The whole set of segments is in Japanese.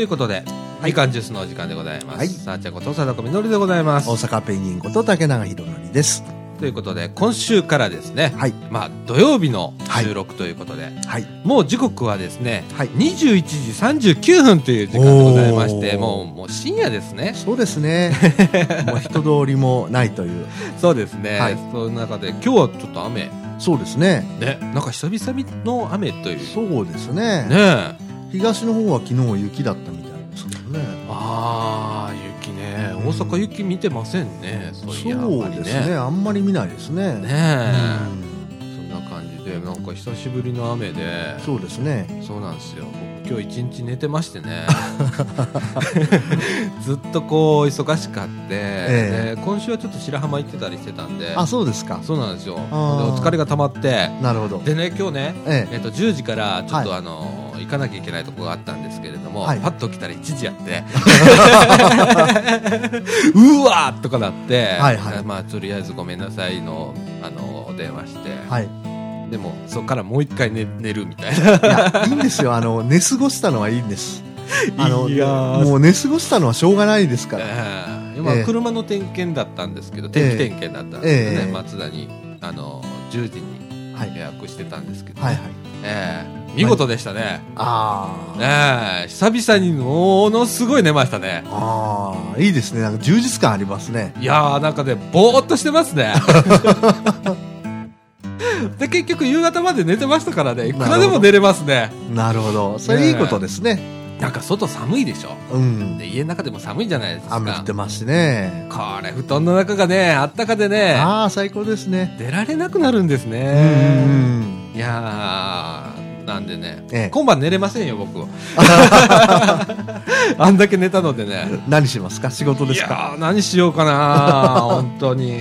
ということで、みかんジュースのお時間でございます。はいさあちゃんこと貞子みのるでございます大。阪ペンギンこと竹永宏典です。ということで、今週からですね、はい。まあ、土曜日の収録ということで、はい。もう時刻はですね、はい21時39分という時間でございまして、もう、もう深夜ですね。そうですね。もう人通りもないという。そうですね。はいその中で、今日はちょっと雨、そうですね。ね、なんか久々の雨という。そうですね。ねえ。東の方は昨日雪だったみたいですけどね。ああ、雪ね。大阪雪見てませんね。そういや、そうですね。あんまり見ないですね。ねえ、うんでなんか久しぶりの雨で。そうですね。そうなんですよ。僕今日一日寝てましてね。ずっとこう忙しかって、えで今週はちょっと白浜行ってたりしてたんで。あ、そうですか。そうなんですよ。でお疲れが溜まって。なるほど。でね今日ねええ。っと10時からちょっとはあの、行かなきゃいけないところがあったんですけれども、はい。パッと来たら1時やって。うわーとかなって、はいはい。まあとりあえずごめんなさいのあのお電話して、え。はい。でもそこからもう一回寝寝るみたいないや、いいんですよ。あの、寝過ごしたのはいいんです。あの、いやーもう寝過ごしたのはしょうがないですから。ええ今ええ車の点検だったんですけど定期点検だったんですけどね、ええ松田にあの10時にはい。予約してたんですけど、はいはい。ええ見事でしたね、ああ。ええ久々にものすごい寝ましたねああ、いいですね。なんか充実感ありますね。いやーなんかねぼーっとしてますね で結局夕方まで寝てましたからね。いくらでも寝れますね。なるほど。それいいことですね。なんか外寒いでしょ？うん。で家の中でも寒いじゃないですか。雨降ってますしね。これ布団の中がねあったかでねああ、最高ですね。出られなくなるんですうんねいやーなんでね、ええ。今晩寝れませんよ僕。あんだけ寝たのでね。何しますか？仕事ですいか何しようかな 本当に。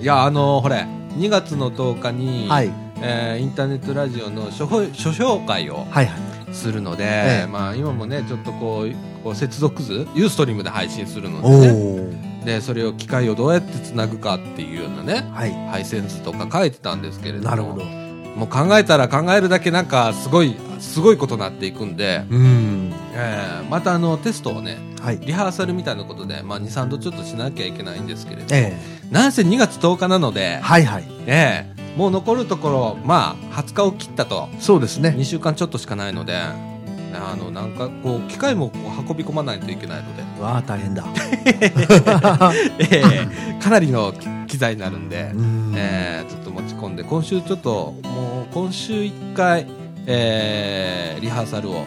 いやあのほれ2月の10日に、はい。えーインターネットラジオの書評書評会をはいはい。するので、ええまあ、今もねちょっとこうこう接続図ユーストリームで配信するのおで,、ね、お。でそれを機械をどうやってつなぐかっていうようなねはい。配線図とか書いてたんですけれどもなるほど。もう考えたら考えるだけなんかすごいすごいことになっていくんで、うん。えーまたあのテストをねはい。リハーサルみたいなことで、まあ、23度ちょっとしなきゃいけないんですけれどえなんせ2月10日なのでえ、はいはい。ええもう残るところ、まあ、20日を切ったとそうですね。2週間ちょっとしかないのであのなんかこう機械もこう運び込まないといけないので、わあ、大変だ。ええかなりの機材になるんで、うん。えーちょっと持ち込んで今週ちょっともう今週1回、えーリハーサルをはい。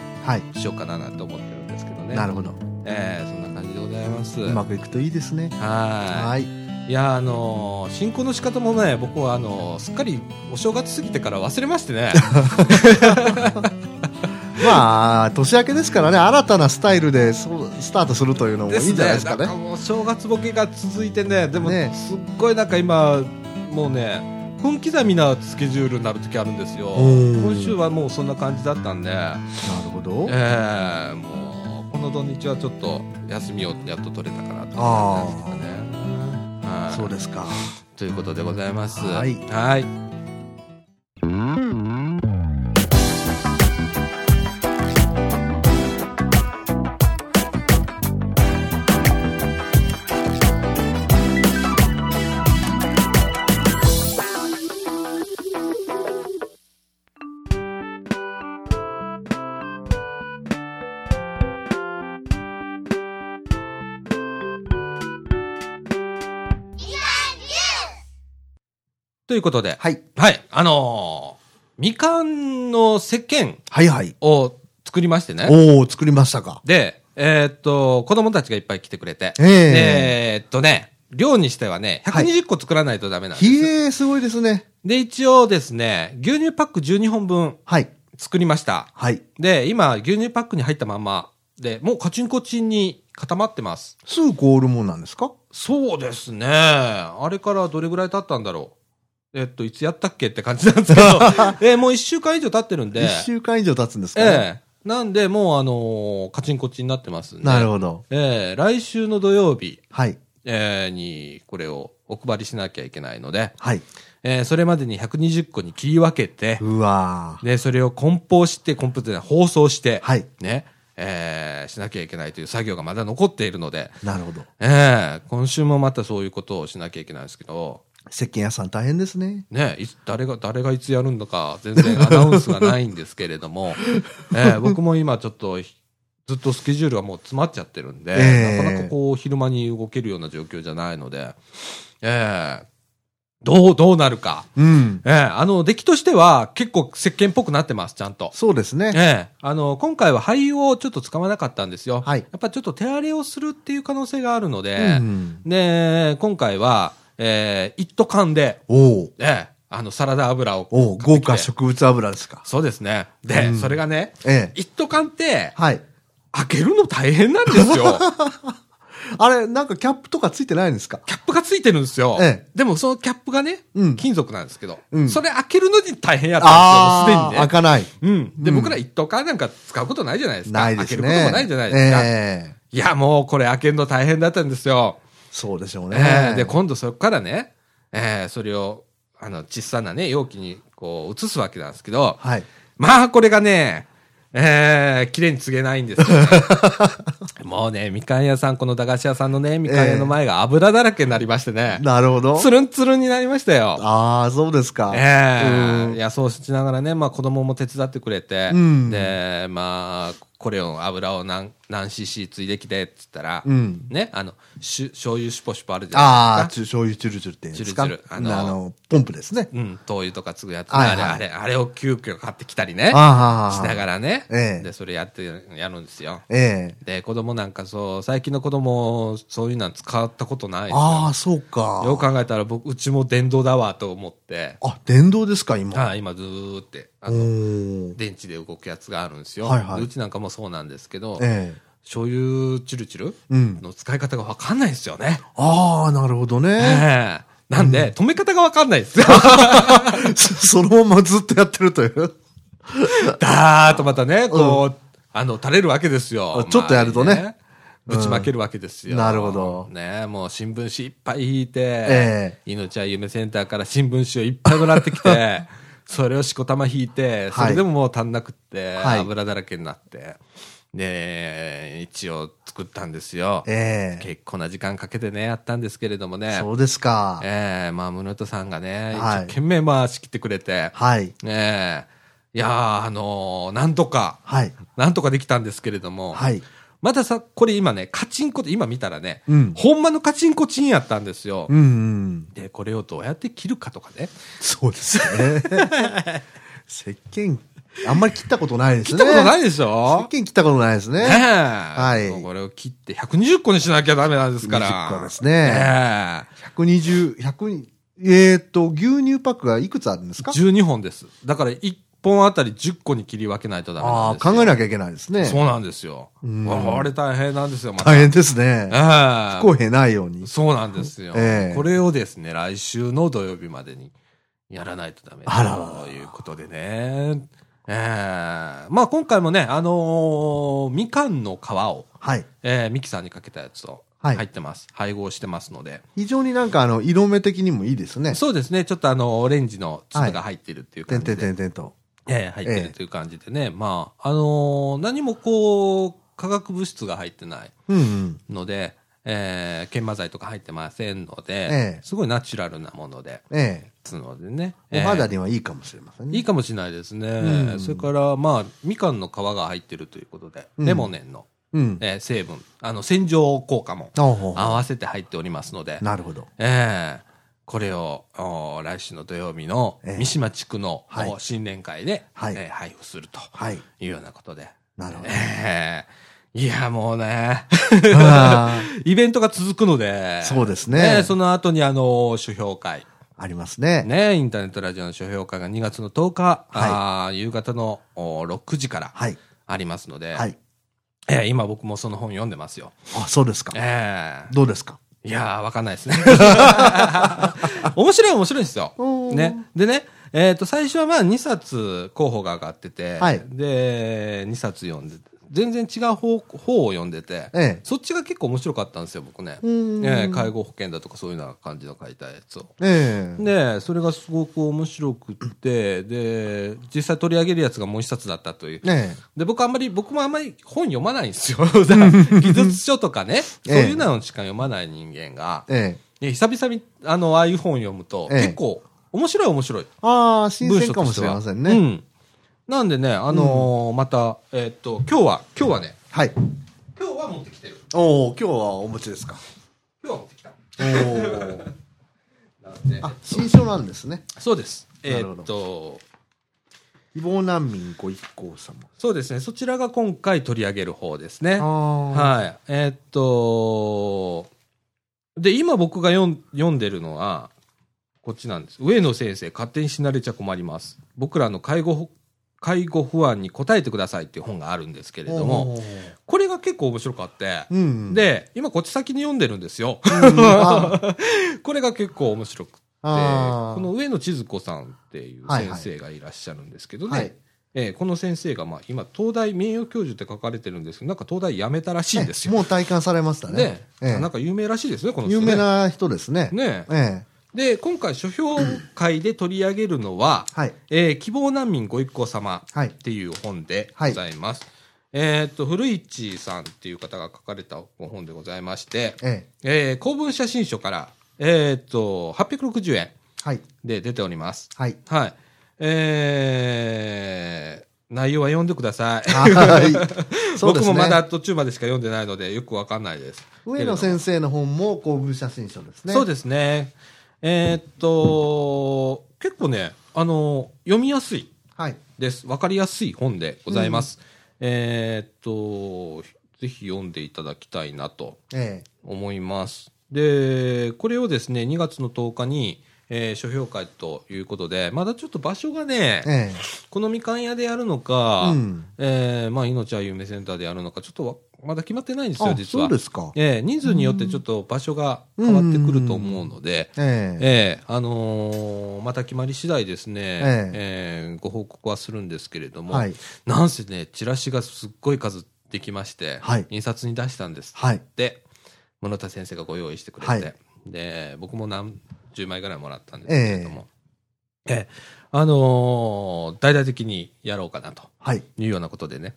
しようかななんて思ってるんですけどねなるほど。えーそんな感じでございますうまくいくといいですね。ははい。いいやあのー進行の仕方もね僕はあのーすっかりお正月過ぎてから忘れましてね まあ、年明けですからね、新たなスタイルでスタートするというのもいいんじゃないですかね。なんかもう正月ボケが続いてねでもねすっごいなんか今もうね分刻みなスケジュールになる時あるんですよ。うん。今週はもうそんな感じだったんで。なるほど。ええもうこの土日はちょっと休みをやっと取れたかなと思いますけどね。はい。そうですか。ということでございます。はいということではい。はいあのーみかんの石鹸はいはい。を作りましてねおお作りましたか。で、えーっと、子供たちがいっぱい来てくれて、えええーっとね、量にしてはね、120個作らないとダメなんです。ひえー、すごいですね。で、一応ですね、牛乳パック12本分はい。作りました。はい。で、今、牛乳パックに入ったまんま、で、もうカチンコチンに固まってます。すぐ凍るもんなんですか？そうですね。あれからどれぐらい経ったんだろう。えっと、いつやったっけって感じなんですけど、えーもう1週間以上経ってるんで、一週間以上経つんですか？ね。ええなんで、もうあのーカチンコチンになってますんで。なるほど。ええ来週の土曜日、はい。えーにこれをお配りしなきゃいけないので、はい。えーそれまでに120個に切り分けて、うわーで、それを梱包して、梱包で放送して、はい。ね、えーしなきゃいけないという作業がまだ残っているので、なるほど。えー今週もまたそういうことをしなきゃいけないんですけど、石鹸屋さん大変ですね。ね、いつ誰が、誰がいつやるのか、全然アナウンスがないんですけれども、えー僕も今ちょっと、ずっとスケジュールがもう詰まっちゃってるんで、ええなかなかこう、昼間に動けるような状況じゃないので、えーどう、どうなるか。うん。えーあの、出来としては結構石鹸っぽくなってます、ちゃんと。そうですね。ええあの、今回は灰をちょっと使わなかったんですよ。はいやっぱちょっと手荒れをするっていう可能性があるので、うんで、今回は、えー一斗缶で、おおええあの、サラダ油を。おお豪華植物油ですか。そうですね。で、うんそれがね、ええ。一斗缶って、はい。開けるの大変なんですよ。あれ、なんかキャップとかついてないんですか？キャップがついてるんですよ。ええでもそのキャップがね、うん金属なんですけど、うんそれ開けるのに大変やったんですよ、すでにね。開かない。うん。で、うん僕ら一斗缶なんか使うことないじゃないですか。ないですね。開けることもないじゃないですか。ええいや、もうこれ開けるの大変だったんですよ。そうでしょうえね。えで、今度そこからね、ええそれを、あの、小さなね、容器にこう移すわけなんですけど、はい。まあ、これがね、ええ綺麗に告げないんですよ、ね。もうね、みかん屋さん、この駄菓子屋さんのね、みかん屋の前が油だらけになりましてね、なるほど。つるんつるんになりましたよ。ああ、そうですか。ええうんいや、そうしながらね、まあ子供も手伝ってくれて、うんで、まあ、これを油を何、何 cc ついできてって言ったら、うんね、あの、しゅ醤油シュポシュポあるじゃああ、ないですか。ちゅ醤油チュルチュルって言うんですかチュルチュルあのあの、ポンプですね。うん、灯油とか継ぐやつ、はいはいあれ、あれ、あれを急遽買ってきたりね、ああ。しながらね、ええで、それやって、やるんですよ。ええ。で、子供なんかそう、最近の子供、そういうのは使ったことないああ、そうか。よく考えたら僕、うちも電動だわと思って、あ、電動ですか、今。はい、今ずーって、あおの、ー電池で動くやつがあるんですよ。はいはいうちなんかもそうなんですけど、ええ。醤油チュルチュルうん。の使い方がわかんないですよね。ああ、なるほどね。ええなんで、止め方がわかんないですよ。そ そのままずっとやってるという。だーっとまたね、こう、あの、垂れるわけですよ。ちょっとやるとね周りにぶちまけるわけですよ。うんなるほどねもう新聞紙いっぱい引いて、え命は夢センターから新聞紙をいっぱいもらってきて、それをしこたま引いて、それでももう足んなくって、はい油だらけになって、で、一応作ったんですよ。ええ。結構な時間かけてね、やったんですけれどもね。そうですか。ええまあ、宗人さんがね、はい一生懸命まあ仕切ってくれて、はい。ええいやー、あのーなんとか、はい。なんとかできたんですけれども、はい。またさ、これ今ね、カチンコで、今見たらね、うんほんまのカチンコチンやったんですよ。うんうん。で、これをどうやって切るかとかね。そうですね。石鹸、あんまり切ったことないです切ね。ったことないいでしょ？石鹸切ったことないですねえ。ね。はいこれを切って120個にしなきゃダメなんですから。120個ですねえ120、100、えーっと、牛乳パックがいくつあるんですえか12本です。だから1本あたり10個に切り分けないとダメなああ、んですよ。考えなきゃいけないですね。そうなんですよ。うんこれ大変なんですよ、また。大変ですね。ええ不公平ないように。そうなんですよ、ええこれをですね、来週の土曜日までにやらないとダメということでね。ええまあ今回もね、あのーみかんの皮を、はい。えーミキサーにかけたやつをはい入ってます。配合してますので。非常になんかあの、色目的にもいいですね。そうですね、ちょっとあの、オレンジの粒が入ってるっていうてんて感じで。んてんてんと。ええ入ってるという感じでね。まあ、あのー何もこう、化学物質が入ってないうんうん。ので、えー研磨剤とか入ってませんので、ええすごいナチュラルなもので、えつのでね。え。お肌えにはいいかもしれませんね。えいいかもしれないですね。うんそれから、まあ、みかんの皮が入ってるということで、うんレモネンの、うん。えー成分、あの、洗浄効果も合わせて入っておりますので、なるほど。ええこれをお来週の土曜日のええ三島地区の、はいお新年会で、はいえー配布するとはい。いうようなことで。なるほど。ええいや、もうね、あ イベントが続くので、そうですねその後にあの、書評会。ーありますね。ね、インターネットラジオの書評会が2月の10日、あー夕方のお6時からはい。ありますので、はい。ええ今僕もその本読んでますよ。あ、そうですか。ええどうですか？いやー、わかんないですね。面白い面白いんですよ。ね。でね、えっ、と、最初はまあ2冊候補が上がってて、はいで、2冊読んで、全然違う方方を読んでて、ええそっちが結構面白かったんですよ、僕ね。うんええ介護保険だとかそういうような感じの書いたやつを。ええで、それがすごく面白くって、で、実際取り上げるやつがもう一冊だったという。えで、僕あんまり、僕もあんまり本読まないんですよ。技術書とかね、そういうのしか読まない人間が、ええ久々に、あの、ああいう本読むと、ええ結構、面白い面白い。ああ、新文鮮かもしれませんね。うん。なんでね、あのーまた、えーっと、今日は、今日はね、はい。今日は持ってきてる。おお今日はお持ちですか。今日は持ってきた。おお なんであ、新書なんですね。そうです。えなるほどーっと、希望難民ご一行様。そうですね、そちらが今回取り上げる方ですね。はい。えーっと、で、今僕が読ん読んでるのは、こっちなんです。上野先生、勝手に死なれちゃ困ります。僕らの介護、介護不安に答えてくださいっていう本があるんですけれども、これが結構面白かって、うん。、で、今こっち先に読んでるんですよ。あ これが結構面白くて、この上野千鶴子さんっていうはいはい先生がいらっしゃるんですけどね、はいえーこの先生が、まあ、今、東大名誉教授って書かれてるんですけど、なんか東大辞めたらしいんですよ。もう体感されましたね。で、ええなんか有名らしいですね、この人有ね。名な人ですね。ねええ。で、今回、書評会で取り上げるのは、はい。えー希望難民ご一行様はいっていう本でございます。えーっと、古市さんっていう方が書かれた本でございまして、ええ。えー公文写真書から、えーっと、860円はい。で出ております。はい。はい。えー、内容は読んでください。はい。ね。僕もまだ途中までしか読んでないので、よくわかんないです。上野先生の本も公文写真書ですね。そうですね。えーっと、結構ね、あの、読みやすいはい。です。わかりやすい本でございます。えーっと、ぜひ読んでいただきたいなとえ思います。で、これをですね、2月の10日に、えー、書評会ということで、まだちょっと場所がね、ええ、このみかん屋でやるのか、うん、えー、まあ、命は夢センターでやるのか、ちょっとまだ決まってないんですよ、実は。そうですか。えー、人数によってちょっと場所が変わってくると思うので、ええ。ー、あのー、また決まり次第ですね、ええ。ご報告はするんですけれども、はい、なんせね、チラシがすっごい数できまして、はい、印刷に出したんです。はい、で、田先生がご用意してくれて、はい、で、僕もなん、10枚ぐらいもらったんですけれども、えー、えあのー、大々的にやろうかなと。い。うようなことでね、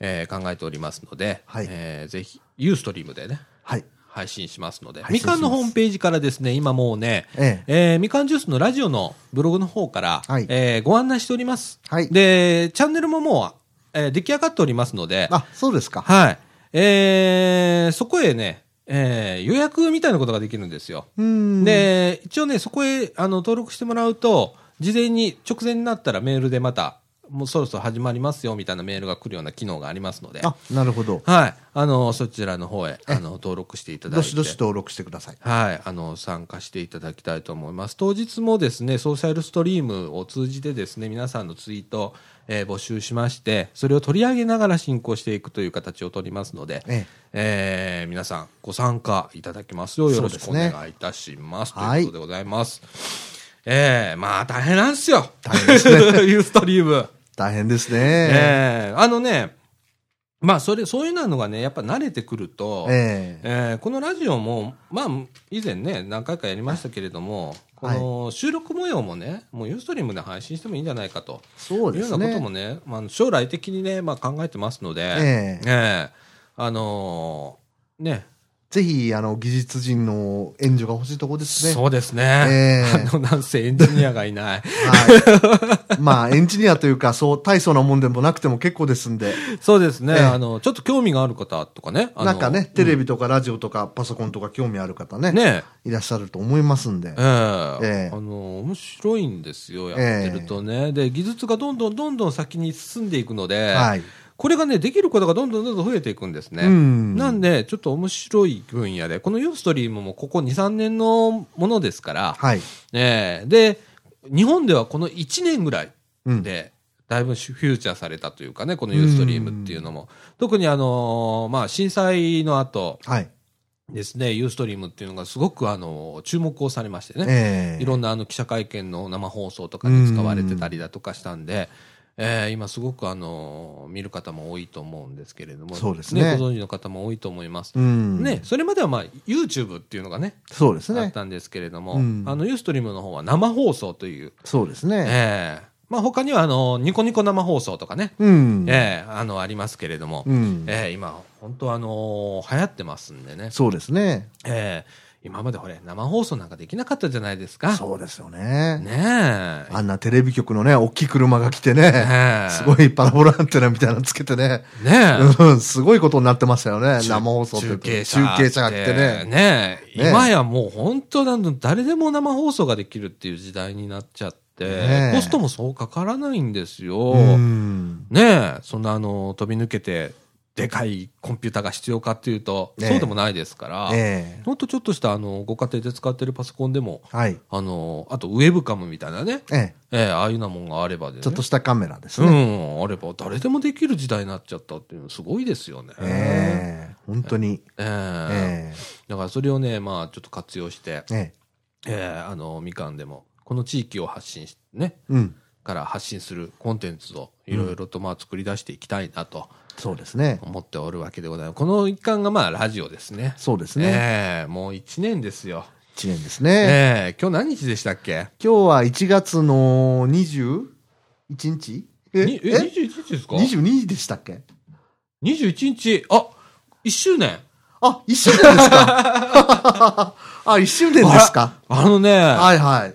えー、考えておりますので、はい、えー、ぜひ、ユーストリームでね、はい、配信しますので、みかんのホームページからですね、今もうね、ええ。えー、みかんジュースのラジオのブログの方から、はい、えー、ご案内しております。はい、で、チャンネルももう、えー、出来上がっておりますので、あ、そうですか。はい。えー、そこへね、えー予約みたいなことができるんですよ。うん。で、一応ね、そこへあの登録してもらうと、事前に、直前になったらメールでまた、もうそろそろ始まりますよみたいなメールが来るような機能がありますので、あ、なるほど。はい。あの、そちらの方へ、あの、登録していただいて。どしどし登録してください？はい、あの、参加していただきたいと思います。当日もですね、ソーシャルストリームを通じてですね、皆さんのツイート、えー募集しまして、それを取り上げながら進行していくという形を取りますので、ええー皆さんご参加いただきますようよろしくお願いいたします。はいということでございます。えーまあ大変なんですよ。大変ですね ユーストリーム。大変ですね。えーあのね、まあそれ、そういうのがね、やっぱ慣れてくると、ええ。えーこのラジオも、まあ、以前ね、何回かやりましたけれども、この収録模様もね、もうユーストリームで配信してもいいんじゃないかとそうですいうようなこともね。ね、まあ、将来的にね、まあ、考えてますので、えええあのーね、ぜひ、あの、技術人の援助が欲しいところですね。そうですね、ええ。あの、なんせエンジニアがいない。はい。まあ、エンジニアというか、そう、大層なもんでもなくても結構ですんで、そうですね、ええ。あの、ちょっと興味がある方とかね、なんかね、テレビとかラジオとかパソコンとか興味ある方ね、ね、いらっしゃると思いますんで。ええ。ええ。あの面白いんですよ、やってるとね、で技術がどんどんどんどん先に進んでいくので、はい。これがね、できることがどんどんどんどん増えていくんですね。うんなんで、ちょっと面白い分野で、このユーストリームもここ2、3年のものですから、はい。ええで、日本ではこの1年ぐらいうん。で、だいぶフューチャーされたというかね、このユーストリームっていうのも。特にあのーまあ、震災の後はい。ですね、ユーストリームっていうのがすごくあの、注目をされましてね。ええいろんなあの記者会見の生放送とかに使われてたりだとかしたんで、えー今すごくあの見る方も多いと思うんですけれども、そうですねご存知の方も多いと思います。うん。ね、それまではまあ YouTube っていうのがね、そうですね。あったんですけれども、うんあのユーストリームの方は生放送という、そうですね。ええまあ他にはあのニコニコ生放送とかね、うん。ええあのありますけれども、うん。ええ今本当あの流行ってますんでね、そうですね。ええ今までほれ生放送なんかできなかったじゃないですか。そうですよね。ねえ。あんなテレビ局のね、大きい車が来てね、ねえすごいパラボラアンテナみたいなのつけてね、ねえ。うん、すごいことになってましたよね。生放送って中継中継車が来てね。ねえね今やもう本当なんだ誰でも生放送ができるっていう時代になっちゃって、コストもそうかからないんですよ。うん。ねえ、そんなあの、飛び抜けて、でかいコンピューターが必要かっていうと、そうでもないですから、ええほんとちょっとしたあの、ご家庭で使ってるパソコンでも、はい。あの、あとウェブカムみたいなね、ええええああいうようなもんがあればで、ね、ちょっとしたカメラですうね。ん、あれば誰でもできる時代になっちゃったっていうのすごいですよね。ええ本当に。えええだからそれをね、まあちょっと活用して、えええええあの、みかんでも、この地域を発信し、ね、うん。から発信するコンテンツをいろいろとまあ作り出していきたいなとそうですね。思っておるわけでございます。この一環がまあラジオですね。そうですね。ええもう一年ですよ。一年ですね。ええ今日何日でしたっけ？今日は1月の 21? 日？えにえ、え？21日ですか ?22 日でしたっけ ?21 日、あ、1周年。あ、1 周年ですか？あ、1周年ですか？あのね、はいはい。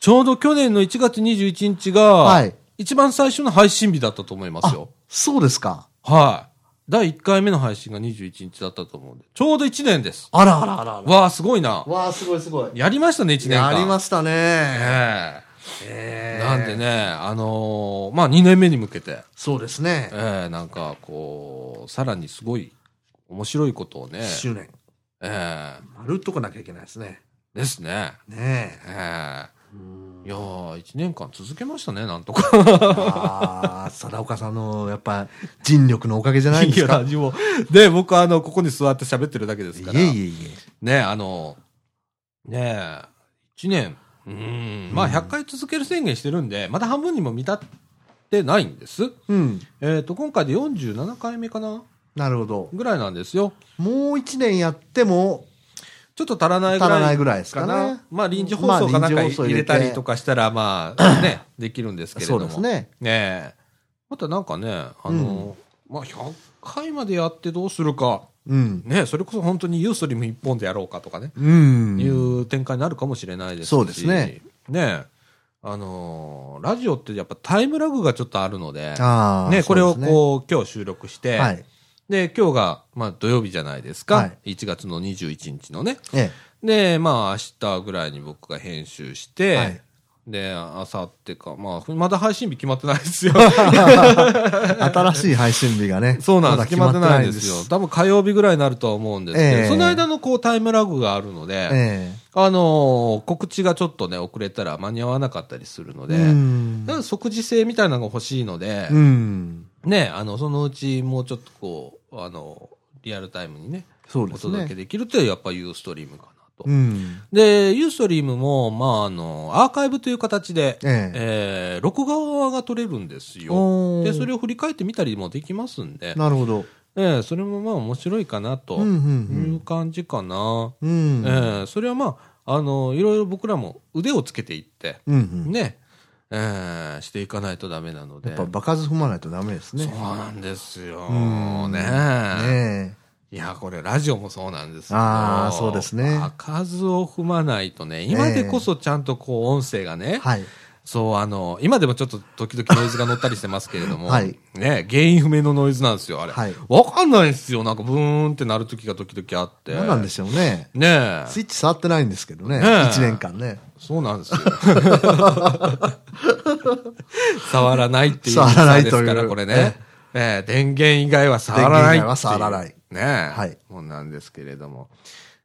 ちょうど去年の1月21日が、はい一番最初の配信日だったと思いますよ。そうですか。はい。第1回目の配信が21日だったと思うんで。ちょうど1年です。あらあらあらあら。わあ、すごいな。わあ、すごいすごい。やりましたね、1年間。やりましたね。えええなんでね、あのーまあ、2年目に向けて、そうですね。ええなんか、こう、さらにすごい面白いことをね1、周年。ええまるっとこなきゃいけないですね。ですね。ねええ。えいやー、1年間続けましたね、なんとか。ああ、貞岡さんの、やっぱ、尽力のおかげじゃないですか。いや、何も。で、僕はあの、ここに座って喋ってるだけですから。いえいえいねあの、ねえ、1年、うん、まあ100回続ける宣言してるんで、まだ半分にも満たってないんです。え。うん。えっ、と、今回で47回目かな？なるほど。ぐらいなんですよ。もう1年やっても、ちょっと足らないぐらい。足らないぐらいですかねまあ臨時放送かなんか入れたりとかしたら、まあね、できるんですけれども。そうですね。ねえ。またなんかね、あの、まあ100回までやってどうするか。うん。ねそれこそ本当にユーストリーム一本でやろうかとかね。うん。いう展開になるかもしれないですし。そうですね。ねあのーラジオってやっぱタイムラグがちょっとあるので。ね、これをこう、今日収録して、はい。で、今日が、まあ土曜日じゃないですか。はい1月の21日のね。えで、まあ明日ぐらいに僕が編集して、はいで、明後日か、まあ、まだ配信日決まってないですよ。え。新しい配信日がね。そうなんです。決まってないんんですよ。多分火曜日ぐらいになるとは思うんですけど、ええその間のこうタイムラグがあるので、えあのー告知がちょっとね、遅れたら間に合わなかったりするのえ。で、うんだから即時性みたいなのが欲しいので、うん。ね、あの、そのうちもうちょっとこう、あの、リアルタイムにね、おそうですね。届けできるというやっぱユーストリームかなと。うん。で、ユーストリームも、まあ、あの、アーカイブという形で、ええ。えー録画が取れるんですよ。で、それを振り返ってみたりもできますんで、なるほど。ええそれもまあ面白いかなという感じかな。うん。うん。ええそれはまあ、あの、いろいろ僕らも腕をつけていって、うんうん。ね、ええしていかないとダメなので。やっぱ場数踏まないとダメですね。そうなんですよ。うんねねいや、これラジオもそうなんですけど。あーそうですね場数を踏まないとね、今でこそちゃんとこう音声がね、え。はい。そう、あの、今でもちょっと時々ノイズが乗ったりしてますけれども、はいね、原因不明のノイズなんですよ、あれ。はいわかんないですよ。なんかブーンってなる時が時々あって。何なんでしょうね。ねえ。スイッチ触ってないんですけどね。ねえ一年間ね。そうなんですよ。触らないっていう触らないというですから、これね。ええ電源以外は触らない。電源以外は触らないねえ。はいもうなんですけれども。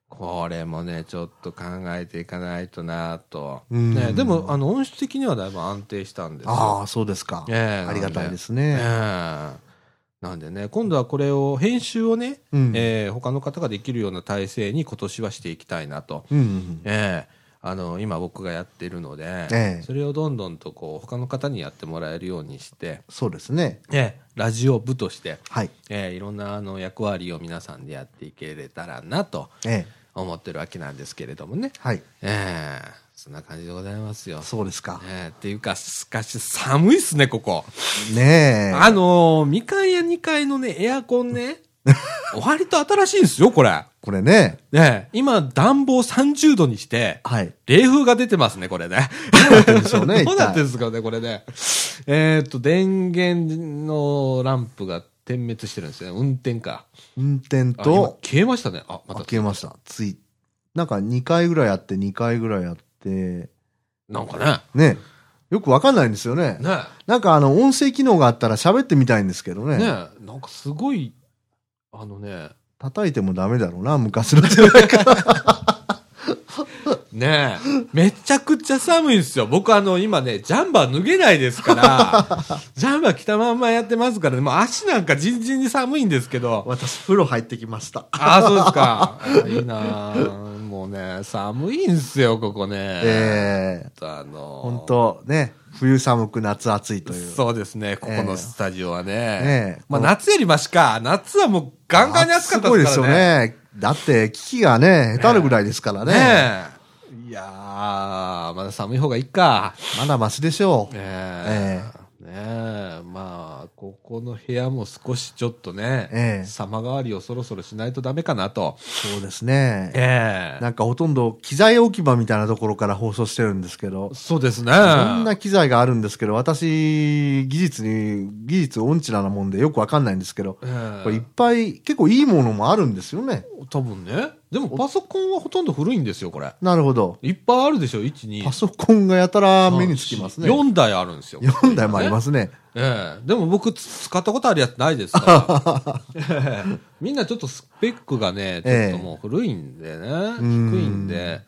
これもね、ちょっと考えていかないとなと。うんねえでも、あの、音質的にはだいぶ安定したんですよ。ああ、そうですか。ええありがたいですえね。えなんでね、今度はこれを、編集をね、うんええ他の方ができるような体制に今年はしていきたいなと。うんうんええあの、今僕がやってるので、ええそれをどんどんとこう、他の方にやってもらえるようにして、そうですね。ええラジオ部として、はい。ええいろんなあの役割を皆さんでやっていけれたらなとええ。思ってるわけなんですけれどもね。はい。ええそんな感じでございますよ。そうですか。ええっていうか、しかし寒いっすね、ここ。ねえ。あのーみかん屋2階のね、エアコンね、割と新しいんですよ、これ。これね。ねえ今、暖房30度にして、はい。冷風が出てますね、これね。どうなってるんでしょうね どうなってるんですかね、これね。えっと、電源のランプが点滅してるんですよね。運転か。運転と、消えましたね。あ、また。消えました。つい。なんか2回ぐらいやって、2回ぐらいやって、なんかね。ね。よくわかんないんですよね。ねなんかあの、音声機能があったら喋ってみたいんですけどえ。ね。ねえ。なんかすごい、あのね、叩いてもダメだろうな、昔のじゃないか。ねえ。めちゃくちゃ寒いんですよ。僕あの、今ね、ジャンバー脱げないですから、ジャンバー着たまんまやってますからね、もう足なんかじんじんに寒いんですけど、私、風呂入ってきました。ああ、そうですか。あいいなあもうね、寒いんすよ、ここね。ええあの本当ね、冬寒く夏暑いという。そうですね、ここのスタジオはね。ええまあ、夏よりマシか。夏はもうガンガンに暑かったすごいですよですからね。ね。だって、機器がね、下手るぐらいですからね。ねえ。いやー、まだ寒い方がいいか。まだマシでしょう。ええねえ、まあ、ここの部屋も少しちょっとね、ええ様変わりをそろそろしないとダメかなと。そうですね。ええなんかほとんど機材置き場みたいなところから放送してるんですけど、そうですね。いろんな機材があるんですけど、私、技術に、技術音痴なもんでよくわかんないんですけど、ええこれいっぱい、結構いいものもあるんですよね。多分ね。でもパソコンはほとんど古いんですよ、これ。なるほど。いっぱいあるでしょ、1、2。パソコンがやたら目につきますね。4台あるんですよ。4台もありますね。ええ。でも僕つ使ったことあるやつないですから。え えみんなちょっとスペックがね、ちょっともう古いんでね、低んいんで、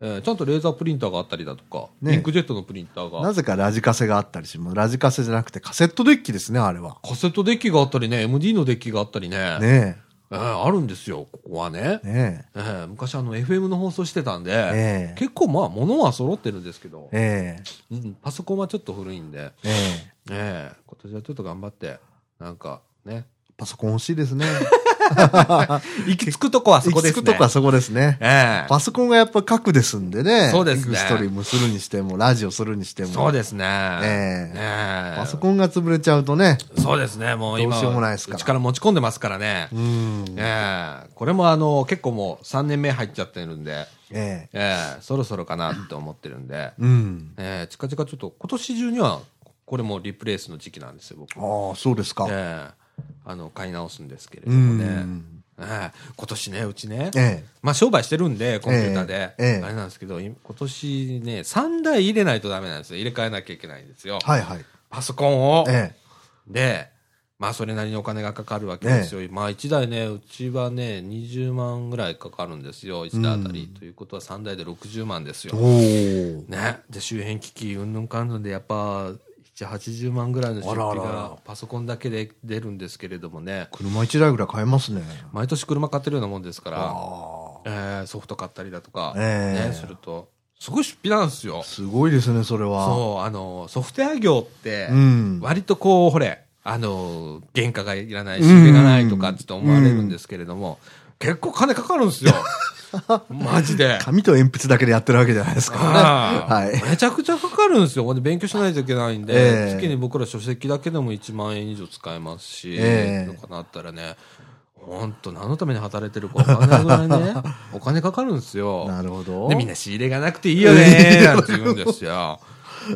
ええ。ちゃんとレーザープリンターがあったりだとか、ね。インクジェットのプリンターが、なぜかラジカセがあったりします。ラジカセじゃなくてカセットデッキですね、あれは。カセットデッキがあったりね、MD のデッキがあったりね、ねえ。えあるんですよ、ここはね。え。ねえ。え昔あの FM の放送してたんで、ええ。結構まあ物は揃ってるんですけど、え。え。うん、パソコンはちょっと古いんで、え。ええ。ええ今年はちょっと頑張って、なんかね、パソコン欲しいですね。行き着くとこはそこですね。行き着くとこはそこですね。ええパソコンがやっぱ核ですんでね。そうですねストリームするにしても、ラジオするにしても。そうですね。ええええパソコンが潰れちゃうとね。そうですね、もう今、どうしようもないですからうちから持ち込んでますからね。うん。ええこれもあの、結構もう3年目入っちゃってるんで、ええ。ええそろそろかなって思ってるんで、うん。ええ近々ちょっと今年中には、これもリプレイスの時期なんですよ、僕。ああ、そうですか。ええあの、買い直すんですけれどうもね。ん。ええ今年ね、うちね、ええ。まあ商売してるんで、コンピューターで、えあれなんですけど、今年ね、3台入れないとダメなんですよ。入れ替えなきゃいけないんですよ。はいはい。パソコンを。ええ。で、まあそれなりにお金がかかるわけですよ。まあ1台ね、うちはね、20万ぐらいかかるんですよ、1台あたり。ということは3台で60万ですよ。おお。ね。で、周辺機器、うんぬんかんぬんで、やっぱ、7、80万ぐらいの出費がパソコンだけで出るんですけれどもね、車一台ぐらい買えますね。毎年車買ってるようなもんですから。えーソフト買ったりだとか、ええね、すると、すごい出費なんですよ。すごいですね、それは。そう、あの、ソフトウェア業って、うん。割とこう、ほれ、あの、原価がいらない、仕入れがないとかって思われるんですけれども、結構金かかるんですよ。マジで。紙と鉛筆だけでやってるわけじゃないですからね。はい。めちゃくちゃかかるんですよ。ほんで勉強しないといけないんで、ええ月に僕ら書籍だけでも1万円以上使えますし、ええとかなったらね、本当何のために働いてるかわかんないぐらいね、お金かかるんですよ。なるほど。で、みんな仕入れがなくていいよね なんて言うんですよ。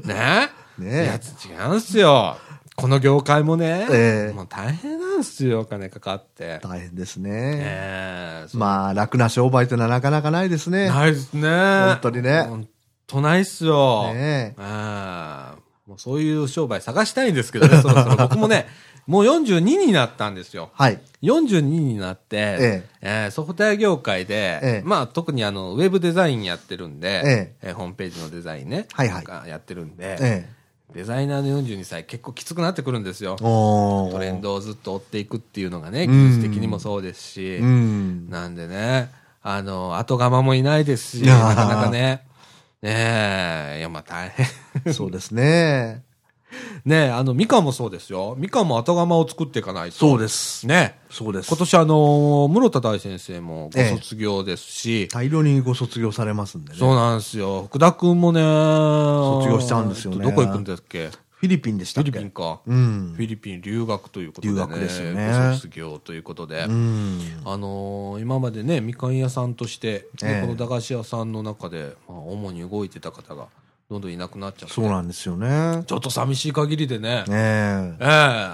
ね？ねいや、違うんすよ。この業界もね、ええもう大変なんすよ、お金かかって。大変ですね。ええそうまあ、楽な商売ってのはなかなかないですね。ないですね。本当にね本当ないっすよ。ねええもうそういう商売探したいんですけどね、そろそろ僕もね、もう42になったんですよ。はい。42になって、ええーソフトウェア業界で、ええまあ特にあの、ウェブデザインやってるんで、ええーホームページのデザインね、はいはいがやってるんで、えデザイナーの42歳結構きつくなってくるんですよ。トレンドをずっと追っていくっていうのがね、うん。技術的にもそうですし、うん。なんでね、あの、後釜もいないですし、なかなかね、ねえ、いや、まあ大変。そうですね。ねえ、あの、みかんもそうですよ。みかんも後釜を作っていかないと。そうです。ねそうです今。年あの、室田大先生もごええ卒業ですし、大量にご卒業されますんでね。そうなんですよ。福田くんもね、卒業しちゃうんですよねどこ行くんだっけ？フィリピンでしたっけ？フィリピンか。うんフ。ィリピン留学ということで、ね。留学ですよねご卒業ということで。うん。あのー今までね、みかん屋さんとして、ねええこの駄菓子屋さんの中で、まあ、主に動いてた方が、どんどんいなくなっちゃって。そうなんですよね。ちょっと寂しい限りでね。ねえ。え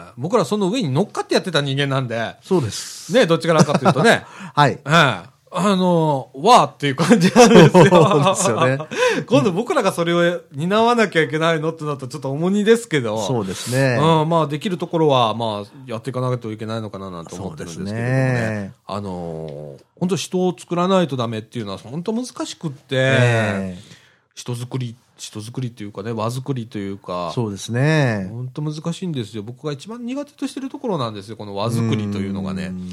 え僕らその上に乗っかってやってた人間なんで、そうです。ね、どっちからかというとね、はい。ええあのー、わーっていう感じなんですよ。ですよね。今度僕らがそれを担わなきゃいけないのってなるとちょっと重荷ですけど。そうですね。うん、まあできるところは、まあやっていかないといけないのかななんて思ってるんですけれどもね。ねあのー本当人を作らないとダメっていうのは本当難しくって、え人作り、人作りっていうかね、輪作りというかえ、そうですね。本当難しいんですよ。僕が一番苦手としてるところなんですよ、この輪作りというのがねう。ん。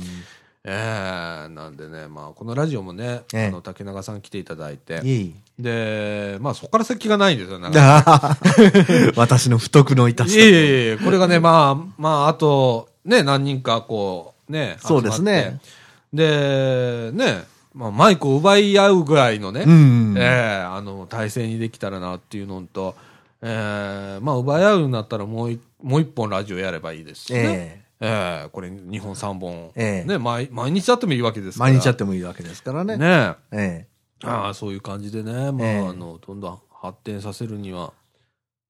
ええなんでね、まあこのラジオもね、ええあの竹永さん来ていただいて、いい。で、まあそこから先がないんですよ、なんか。私の不徳のいえいえいえ、これがね、まあ、まあ、あと、ね、何人かこう、ね、そうですね。で、ね、まあ、マイクを奪い合うぐらいのね、うん。ええあの、体制にできたらなっていうのと、ええまあ、奪い合うようになったらもういもう一本ラジオやればいいですしね。えええこれ2本3本、ええね、毎毎日やってもいいわけですから。毎日やってもいいわけですからね。ねえああ、そういう感じでね、まあ、ええあの、どんどん発展させるには、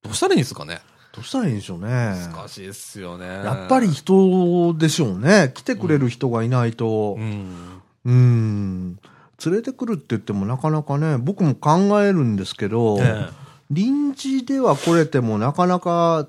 どうしたらいいんですかね。え。どうしたらいいんでしょうね。難しいですよね。やっぱり人でしょうね。来てくれる人がいないとう。ん。うん。連れてくるって言ってもなかなかね、僕も考えるんですけど、え臨時では来れてもなかなか、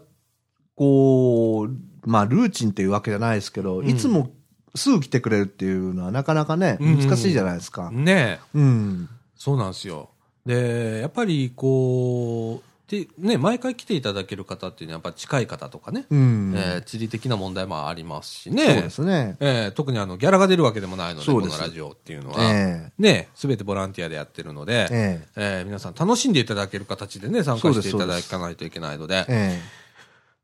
こう、まあ、ルーチンっていうわけじゃないですけど、うんいつもすぐ来てくれるっていうのはなかなかね、うん難しいじゃないですかえ。ねえ、うん。そうなんですよ。で、やっぱりこう、で、ね、毎回来ていただける方っていうのはやっぱ近い方とかね、うん。えー地理的な問題もありますしそうねで。すね。えー特にあの、ギャラが出るわけでもないので、このラジオっていうのは。えね、すべてボランティアでやってるので、えええー皆さん楽しんでいただける形でね、参加していただかないといけないので、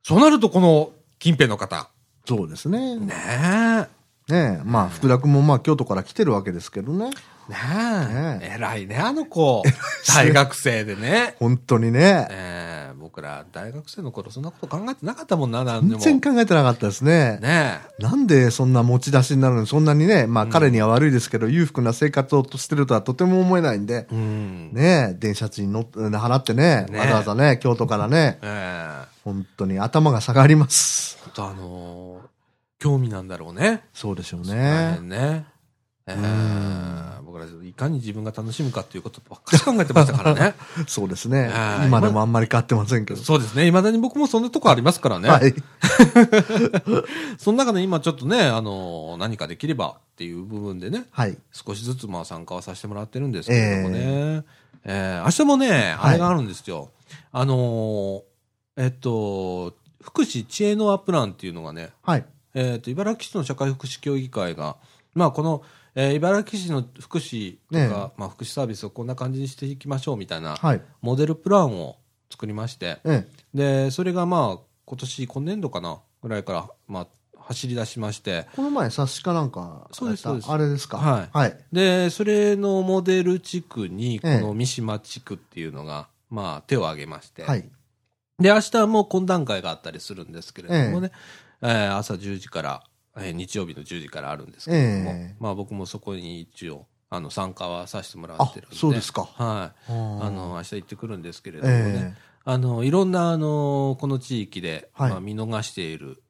そうなるとこの近辺の方、そうですね。ねねえ。まあ、福田君もまあ、京都から来てるわけですけどね。え、ねねえ、偉いね、あの子。大学生でね。本当にね。ええ僕ら大学生の頃そんなこと考えてなかったもんな、なんでも。全然考えてなかったですね。ねなんでそんな持ち出しになるの？に、そんなにね、まあ彼には悪いですけど、裕福な生活をしてるとはとても思えないんでえ。、うん。ねえ、電車賃乗っ払ってね、ねわざわざね、京都からね、ええ本当に頭が下がります。ほんとあのー興味なんだろうね。そうでしょう大ね。変ね。ええん僕らいかに自分が楽しむかっていうことばっかり考えてましたからね。そうですねはい。今でもあんまり変わってませんけど。そうですね。未だに僕もそんなとこありますからね。はい。その中で今ちょっとね、あのー何かできればっていう部分でね、はい。少しずつまあ参加はさせてもらってるんですけれどもね。えー明日もね、あれがあるんですよ。あのーえっと、福祉知恵のアプランっていうのがね、はい。えっと、茨城市の社会福祉協議会が、まあこの、えー茨城市の福祉とか、ねまあ福祉サービスをこんな感じにしていきましょうみたいなはい。モデルプランを作りまして、ええ。で、それがまあ今年今年度かなぐらいから、まあ走り出しまして、この前、冊子かなんか、そうですそうですあれですか？はいはい。で、それのモデル地区に、こええの三島地区っていうのが、まあ手を挙げまして、はい。で、明日も懇談会があったりするんですけれどもね、えー朝10時から、えー日曜日の10時からあるんですけれども、ええまあ僕もそこに一応、あの、参加はさせてもらあってるんで。そうですか。はい。ああの、明日行ってくるんですけれどもね、えあの、いろんな、あの、この地域で、はいまあ、見逃している、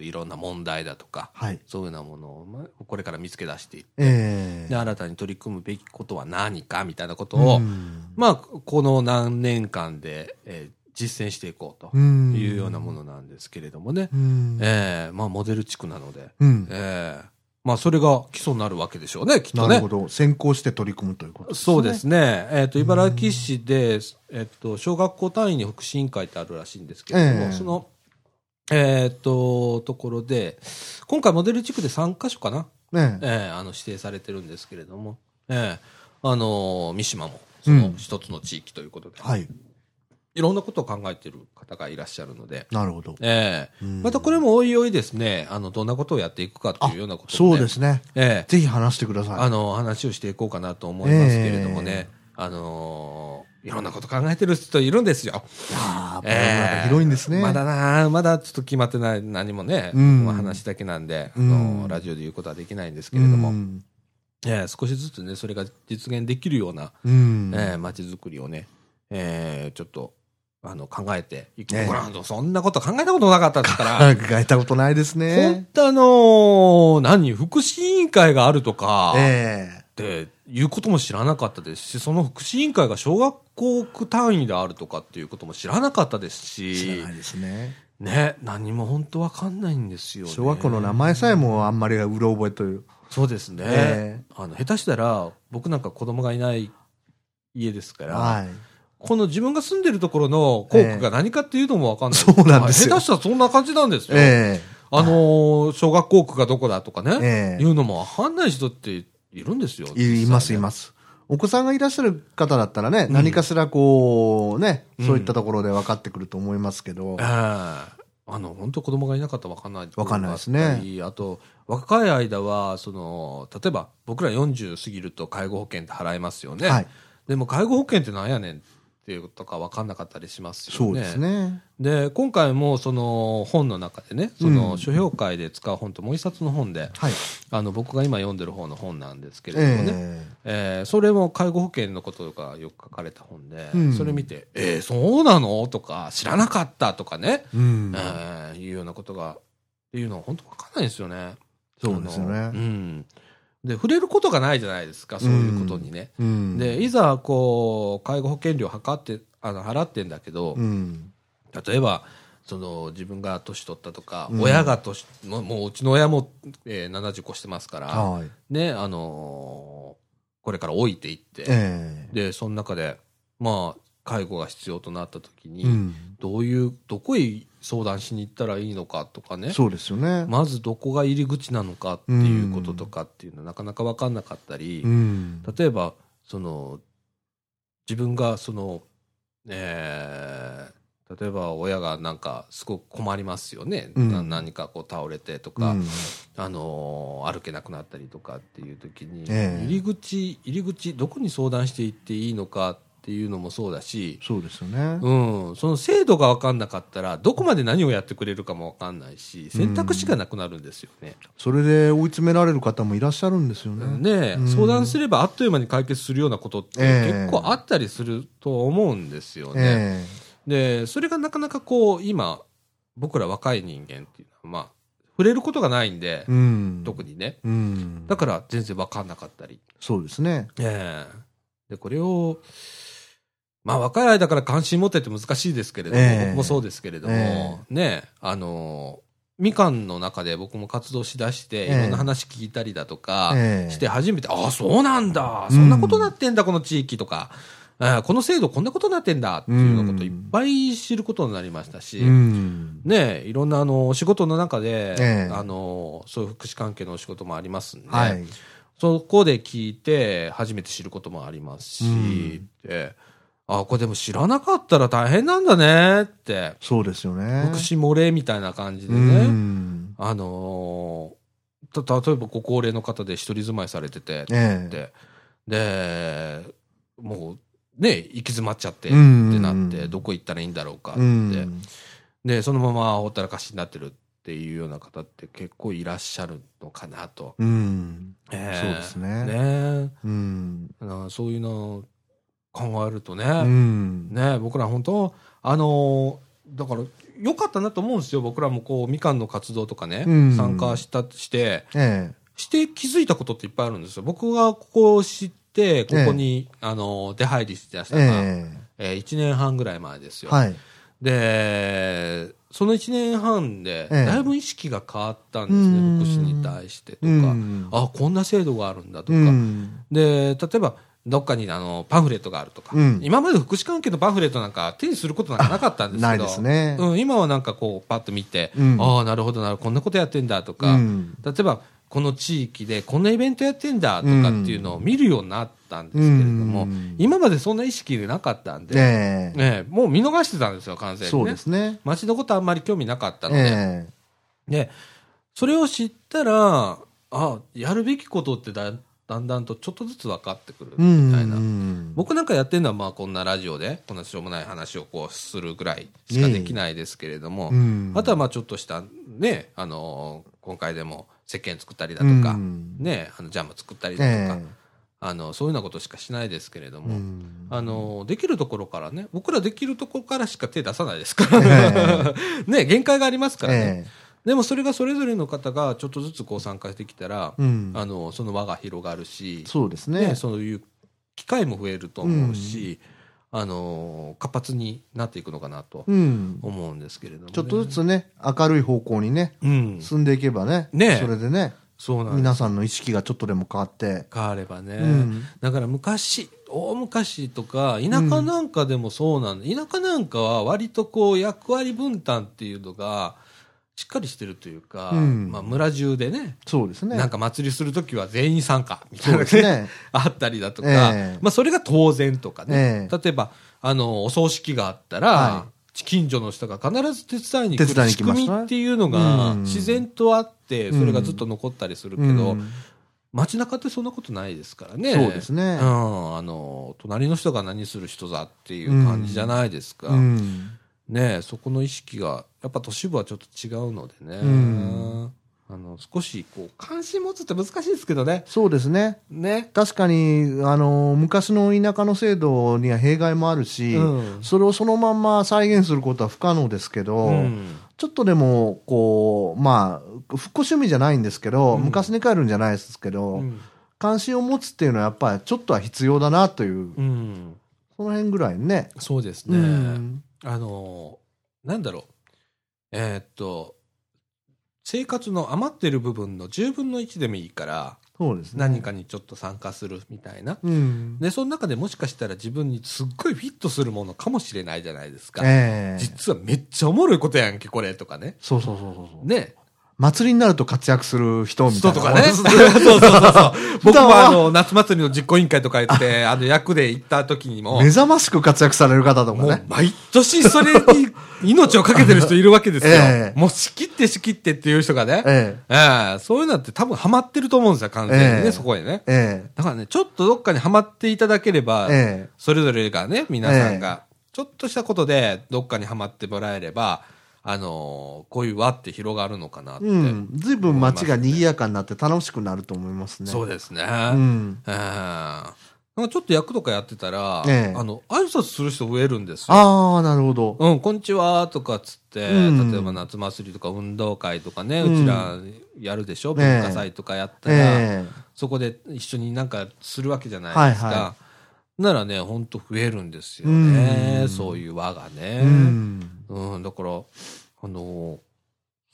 いろんな問題だとか、えはい。そういうようなものを、まあ、これから見つけ出していって、ええで、新たに取り組むべきことは何かみたいなことを、うんまあ、この何年間で、えー実践していこうとうんいうようなものなんですけれどもね。うんええまあ、モデル地区なので、うんええまあ、それが基礎になるわけでしょうね、きっとねなるほ。ど。先行して取り組むということですね。そうですね。えっ、と、茨城市で、えっ、と、小学校単位に福祉委員会ってあるらしいんですけれども、ええその、えっ、と、ところで、今回モデル地区で3カ所かな、ねえええあの、指定されてるんですけれども、ええあの、三島もその一つの地域ということで、はい。いろんなことを考えている方がいらっしゃるので、なるほど。ええ。うん。またこれもおいおいですね、あの、どんなことをやっていくかというようなことを、ね、そうですね。ええ。ぜひ話してください。あの、話をしていこうかなと思いますけれどもね、あのーいろんなこと考えてる人いるんですよ。ああ、ええ。なんか広いんですね。まだな、まだちょっと決まってない、何もね、うん。まあ話だけなんで、あうん。のラジオで言うことはできないんですけれども、うん。ええ少しずつね、それが実現できるような、うん。ええ街づくりをね、ええちょっと、あの、考えていく。ええ僕らそんなこと考えたことなかったですから、考えたことないです本ね。当あの何、福祉委員会があるとか、ええっていうことも知らなかったですし、その福祉委員会が小学校区単位であるとかっていうことも知らなかったですし知らな、いですね。ね、何も本当わかんないんですよ、ね。小学校の名前さえもあんまりうろ覚えという。そうですね。えあの、下手したら、僕なんか子供がいない家ですから、はい。この自分が住んでるところの校区が何かっていうのもわかんない。そうなんです下手したらそんな感じなんですよ。えあのー小学校区がどこだとかね、ええいうのもわかんない人っているんですよ。えいます、いす。ます。お子さんがいらっしゃる方だったらね、うん何かしらこう、ね、うんそういったところで分かってくると思いますけどええ、あの、本当子供がいなかったらわかんないところわかんないですねりあと、若い間は、その、例えば、僕ら40過ぎると介護保険って払えますよね。はい。でも、介護保険ってなんやねんっていうことかわかんなかったりしますよね。そうですね。で、今回もその本の中でね、そうのん書評会で使う本ともう一冊の本で、はい。あの僕が今読んでる方の本なんですけれどもね、ええーそれも介護保険のことがよく書かれた本で、うんそれ見て、えー、そうなの？とか、知らなかったとかね、えうん。えーいうようなことが、っていうのは本当わかんないんですよね。そうですよねうん。で、触れることがないじゃないですか、そういうことにね。うん。で、いざ、こう、介護保険料測って、あの、払ってんだけど、うん。例えば、その自分が年取ったとか、うん親が年もうもううちの親も、えー、70越してますから、はい。ね、あのーこれから老いていって、ええで、その中で、まあ、介護が必要となった時に、うん。どういう、どこへ相談しに行ったらいいのかとかね、そうですよね。まずどこが入り口なのかっていうこととかっていうのはなかなか分かんなかったり、うん。例えば、その、自分がその、えー例えば親がなんかすごく困りますよね。うんな何かこう倒れてとか、うんあのー歩けなくなったりとかっていう時に、ええ入り口、入り口、どこに相談していっていいのかっていうのもそうだし、そうですよね。うん、その制度が分かんなかったら、どこまで何をやってくれるかも分かんないし、選択肢がなくなるんですよね。それで追い詰められる方もいらっしゃるんですよね。ねえうん相談すればあっという間に解決するようなことってええ結構あったりすると思うんですよね。えで、それがなかなかこう、今、僕ら若い人間っていうのは、まあ、触れることがないんでえ、うん。特にね。うん。だから全然分かんなかったり。そうですね。ええで、これを、まあ若い間から関心持ってって難しいですけれども、ええ。僕もそうですけれども、えね、あの、みかんの中で僕も活動しだして、ええ。いろんな話聞いたりだとか、ええ。して初めて、ああ、そうなんだ、そんなことなってんだ、この地域とか、ああこの制度こんなことなってんだっていうようなこといっぱい知ることになりましたし、うん。ねいろんなあの、お仕事の中で、ええ。あの、そういう福祉関係のお仕事もありますんで、はい。そこで聞いて初めて知ることもありますし、うん。であ、これでも知らなかったら大変なんだねって、そうですよね。福祉漏れみたいな感じでうね、ん。あのーた、例えばご高齢の方で一人住まいされてて、ええ。で、で、もうね、行き詰まっちゃって、ってうんなって、どこ行ったらいいんだろうかって、うん。で、そのままほったらかしになってるっていうような方って結構いらっしゃるのかなと。うん。えそうですねねうん。なそういうのを考えるとね、うん。ね僕ら本当、あのーだから、良かったなと思うんですよ。僕らもこう、みかんの活動とかね、うん参加した、して、ええ。して気づいたことっていっぱいあるんですよ。僕がここを知って、ここに、あのー出入りしてたが、ええー1年半ぐらい前ですえ。よ。はい。で、その1年半で、ええだいぶ意識が変わったんですね、うん福祉に対してとか。うんあ、こんな制度があるんだとか。うん。で、例えば、どっかにあのパンフレットがあるとか、うん。今まで福祉関係のパンフレットなんか手にすることなんかなかったんですけど、ないですね。うん、今はなんかこう、パッと見て、うん。ああ、なるほどなるほど、こんなことやってんだとか、うん。例えば、この地域でこんなイベントやってんだとかっていうのを見るようになったんですけれども、うん。今までそんな意識でなかったんで、ええ。ええ。もう見逃してたんですよ、完全にそうね。ですね。街のことあんまり興味なかったので。え。で、それを知ったら、あ、やるべきことってだだんだんとちょっとずつ分かってくる。みたいな。うん僕なんかやってるのは、まあこんなラジオで、こんなしょうもない話をこうするぐらいしかできないですけれども、うん。あとはまあちょっとした、ね、あの、今回でも石鹸作ったりだとか、うん。ね、あのジャム作ったりだとか、えあの、そういうようなことしかしないですけれどえも、うん。あの、できるところからね、僕らできるところからしか手出さないですから、え ね、限界がありますからね。えでもそれがそれぞれの方がちょっとずつこう参加してきたら、えうんあの、その輪が広がるし、そうですねね、。そういう機会も増えると思うし、あの、活発になっていくのかなとうん。思うんですけれども、ね。ちょっとずつね、明るい方向にね、うん。進んでいけばね、ねえそれでね、そうなん。皆さんの意識がちょっとでも変わって、変わればね。うんだから昔、大昔とか、田舎なんかでもそうなんだ。田舎なんかは割とこう役割分担っていうのが、しっかりしてるというか、うんまあ村中でね、そうですね。なんか祭りするときは全員参加みたいなですね。あったりだとか、ええまあそれが当然とかね。ええ例えば、あの、お葬式があったら、は近所の人が必ず手伝いに来る仕組みっていうのがうん自然とあって、それがずっと残ったりするけど、うん街中ってそんなことないですからね。そうですねうん。あの、隣の人が何する人だっていう感じじゃないですか。うんねそこの意識が、やっぱ都市部はちょっと違うのでね。うんあの、少し、こう、関心持つって難しいですけどね。そうですね。ね。確かに、あの、昔の田舎の制度には弊害もあるし、うんそれをそのまんま再現することは不可能ですけど、うんちょっとでも、こう、まあ、復興趣味じゃないんですけど、うん昔に帰るんじゃないですけど、うん関心を持つっていうのはやっぱりちょっとは必要だなという、うん。その辺ぐらいね。そうですね。うんあの、なんだろう。えーっと、生活の余ってる部分の10分の1でもいいから、そうですね。何かにちょっと参加するみたいな。うん。で、その中でもしかしたら自分にすっごいフィットするものかもしれないじゃないですか。ええ実はめっちゃおもろいことやんけ、これとかね。そうそうそうそうそう。ね。祭りになると活躍する人みたいな。人とかね。そうそうそうそう。僕もあの、夏祭りの実行委員会とか言って、あの、役で行った時にも、目覚ましく活躍される方とかもうね。毎年それに命をかけてる人いるわけですよ。ええもう仕切って仕切ってっていう人がね。えええそういうのって多分ハマってると思うんですよ、完全にね、ええそこへね。え。えだからね、ちょっとどっかにハマっていただければ、え。えそれぞれがね、皆さんが、ちょっとしたことでどっかにハマってもらえれば、あのーこういう輪って広がるのかなって。え。うん。ずいぶん街が賑やかになって楽しくなると思いますね。そうですね。うん。ええなんかちょっと役とかやってたら、ええあの、挨拶する人増えるんですよ。ああ、なるほど。うん、こんにちはとかっつって、うん例えば夏祭りとか運動会とかね、ううんちらやるでしょ、ええ文化祭とかやったら、えそこで一緒になんかするわけじゃないですか。はいはならね、ほんと増えるんですよね。うんそういう輪がえ。ね。うん。うん、だから、あの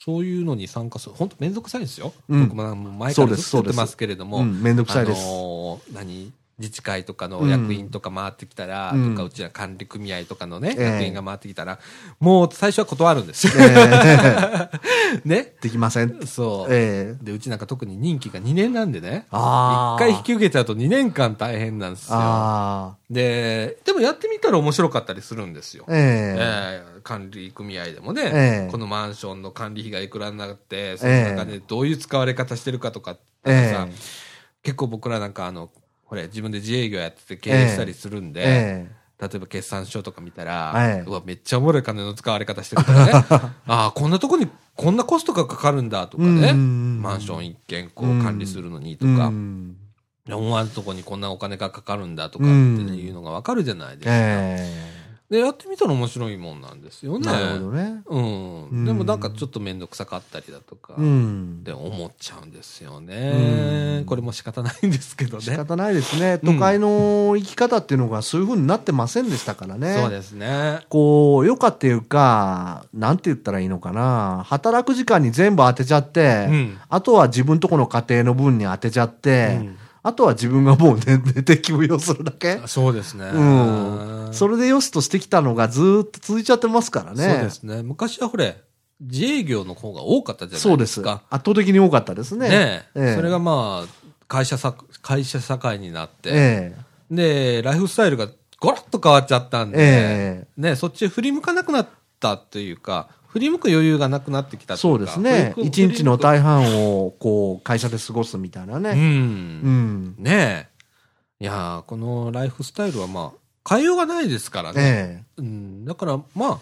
そういうのに参加する、本当めんどくさいんですよ。うん僕も前からずっと言ってますけれども、うん、めんどくさいです。あのー何？自治会とかの役員とか回ってきたら、うんとかうちら管理組合とかのね、ええ役員が回ってきたら、もう最初は断るんですよ。ええ ね。できません。そう。ええ。で、うちなんか特に任期が2年なんでね。ああ。一回引き受けちゃうと2年間大変なんですよ。で、でもやってみたら面白かったりするんですよ。ええ。ええ管理組合でもね、ええこのマンションの管理費がいくらになって、その中でどういう使われ方してるかとかってさ、ええ結構僕らなんかあの、これ自分で自営業やってて経営したりするんで、ええ。例えば決算書とか見たら、ええうわ、めっちゃおもろい金の使われ方してるからね。ああ、こんなとこにこんなコストがかかるんだとかね。うんマンション一軒こう管理するのにとか、うん思わぬとこにこんなお金がかかるんだとかっていうのがわかるじゃないですか。えで、やってみたら面白いもんなんですよえ。ね。なるほどね。うん。うんでもなんかちょっとめんどくさかったりだとか、うんっ。て思っちゃうんですよね。うんこれも仕方ないんですけどね。仕方ないですね。うん都会の生き方っていうのがそういう風になってませんでしたからね。そうですね。こう、余暇っていうか、なんて言ったらいいのかな。働く時間に全部当てちゃって、うんあとは自分とこの家庭の分に当てちゃって、うんあとは自分がもう寝寝て休養するだけ？そうですね。うん。それでよしとしてきたのがずーっと続いちゃってますからね。そうですね。昔はほれ、自営業の方が多かったじゃそうですす。ないでか。圧倒的に多かったですね。ねええそれがまあ、会社さ、会社社会になって、えで、ライフスタイルがゴロッと変わっちゃったんえで、えね、そっちへ振り向かなくなったというか、振り向く余裕がなくなってきたえそうですね。一日の大半を、こう、会社で過ごすみたいなう。ね。うんん。ねえ。いやーこのライフスタイルはまあ、変えようがないですからね。ええうん。だからまあ、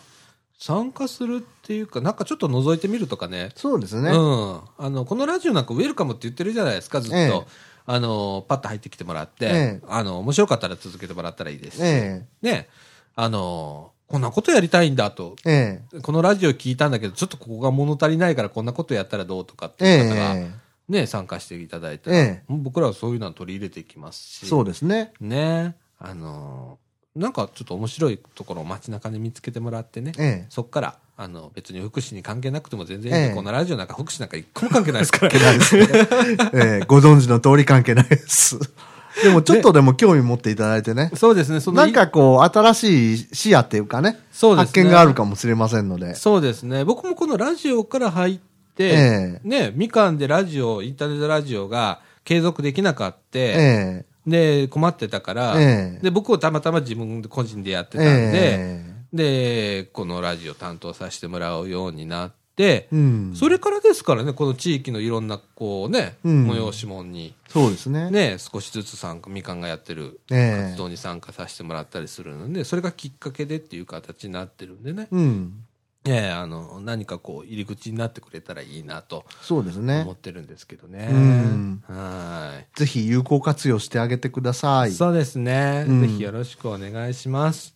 参加するっていうか、なんかちょっと覗いてみるとかね。そうですね。うん。あの、このラジオなんかウェルカムって言ってるじゃないですか、ずっと。ええあの、パッと入ってきてもらって、ええあの、面白かったら続けてもらったらいいですし。えね。あの、こんなことやりたいんだと。ええこのラジオ聞いたんだけど、ちょっとここが物足りないからこんなことやったらどうとかってえいう方が、えね、参加していただいたら、え僕らはそういうのを取り入れていきますし。そうですね。ね。あの、なんかちょっと面白いところを街中で見つけてもらってね。ええそっから、あの、別に福祉に関係なくても全然いいんで、ええこのラジオなんか福祉なんか一個も関係ないですから。ええご存知の通り関係ないです。でもちょっとでも興味持っていただいてね。そうですね、そのなんかこう、新しい視野っていうかね。そうですね発見があるかもしれませんので。そうですね。僕もこのラジオから入って、ええね、みかんでラジオ、インターネットラジオが継続できなかった、えで、困ってたから、ええで、僕はたまたま自分で個人でやってえたんで、えで、このラジオ担当させてもらうようになっうん。それからですからね、この地域のいろんな、こうね、うん催し物に、そうですね。ね、少しずつ参加、みかんがやってるええ活動に参加させてもらったりするので、それがきっかけでっていう形になってるんでね、うん。ええあの、何かこう、入り口になってくれたらいいなとそうですね思。ってるんですけどね。うんはい。ぜひ有効活用してあげてください。そうですね、うんぜひよろしくお願いします。